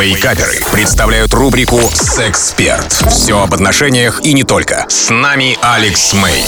Вейкаперы представляют рубрику «Сексперт». Все об отношениях и не только. С нами Алекс Мэй.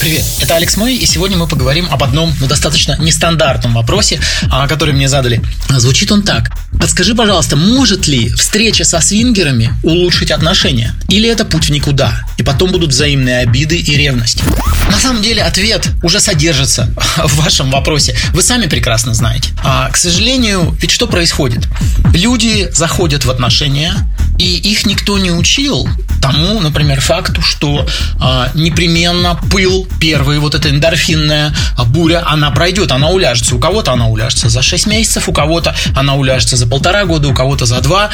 Привет, это Алекс Мэй, и сегодня мы поговорим об одном, но достаточно нестандартном вопросе, а, который мне задали. Звучит он так. Подскажи, пожалуйста, может ли встреча со свингерами улучшить отношения? Или это путь в никуда? И потом будут взаимные обиды и ревность? На самом деле ответ уже содержится в вашем вопросе. Вы сами прекрасно знаете. А, к сожалению, ведь что происходит? Люди заходят в отношения, и их никто не учил тому, например, факту, что а, непременно пыл, первый, вот эта эндорфинная буря, она пройдет, она уляжется. У кого-то она уляжется за 6 месяцев, у кого-то она уляжется за полтора года, у кого-то за два.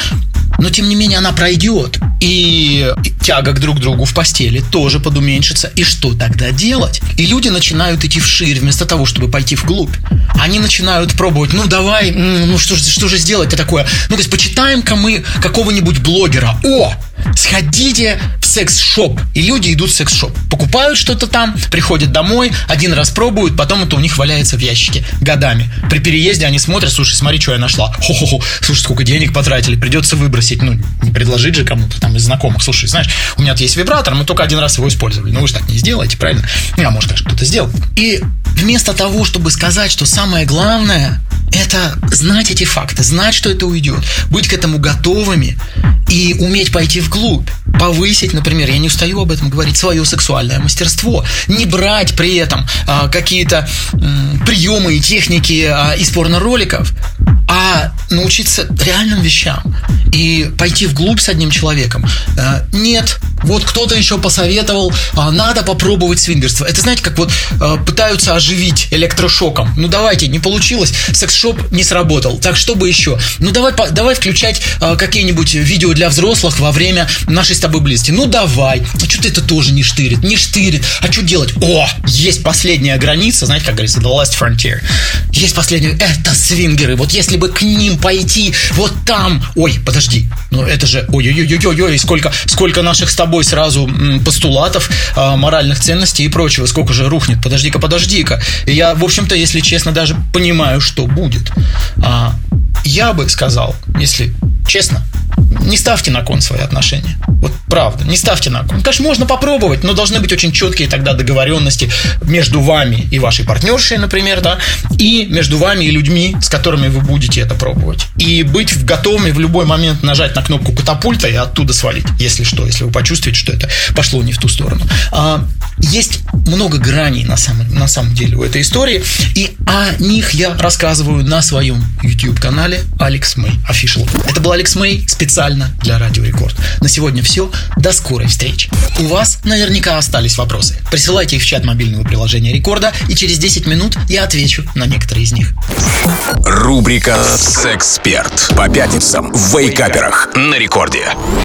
Но, тем не менее, она пройдет. И тяга к друг другу в постели тоже подуменьшится. И что тогда делать? И люди начинают идти вширь вместо того, чтобы пойти вглубь. Они начинают пробовать, ну давай, ну что, что же сделать-то такое? Ну, то есть почитаем-ка мы какого-нибудь блогера. О, сходите в секс-шоп. И люди идут в секс-шоп. Покупают что-то там, приходят домой, один раз пробуют, потом это у них валяется в ящике годами. При переезде они смотрят, слушай, смотри, что я нашла. Хо-хо-хо, слушай, сколько денег потратили, придется выбросить. Ну, не предложить же кому-то там из знакомых. Слушай, знаешь, у меня есть вибратор, мы только один раз его использовали. Ну, вы же так не сделаете, правильно? Ну, а может, конечно, кто-то сделал. И вместо того, чтобы сказать, что самое главное это знать эти факты, знать, что это уйдет, быть к этому готовыми и уметь пойти вглубь, повысить, например, я не устаю об этом говорить, свое сексуальное мастерство, не брать при этом а, какие-то м, приемы и техники а, из порно-роликов, а научиться реальным вещам и пойти вглубь с одним человеком. А, нет, вот кто-то еще посоветовал, а, надо попробовать свингерство. Это знаете, как вот а, пытаются оживить электрошоком. Ну давайте, не получилось, секс-шоп не сработал. Так что бы еще? Ну давай, давай включать а, какие-нибудь видео для взрослых во время нашей с тобой близости. Ну давай. А что-то это тоже не штырит, не штырит. А что делать? О, есть последняя граница, знаете, как говорится, the last frontier. Есть последняя, это свингеры. Вот если бы к ним пойти, вот там. Ой, подожди, ну это же, ой-ой-ой-ой-ой, сколько, сколько наших с тобой собой сразу постулатов, а, моральных ценностей и прочего. Сколько же рухнет? Подожди-ка, подожди-ка. Я, в общем-то, если честно, даже понимаю, что будет. А, я бы сказал, если честно, не ставьте на кон свои отношения. Вот правда, не ставьте на кон. Конечно, можно попробовать, но должны быть очень четкие тогда договоренности между вами и вашей партнершей, например, да, и между вами и людьми, с которыми вы будете это пробовать. И быть готовыми в любой момент нажать на кнопку катапульта и оттуда свалить, если что, если вы почувствуете, что это пошло не в ту сторону. А, есть много граней на самом, на самом деле у этой истории, и о них я рассказываю на своем YouTube-канале Алекс Мэй Official. Это был Алекс Мэй специально для Радио Рекорд. На сегодня все. До скорой встречи. У вас наверняка остались вопросы. Присылайте их в чат мобильного приложения Рекорда, и через 10 минут я отвечу на некоторые из них. Рубрика «Сексперт» по пятницам в Вейкаперах на Рекорде.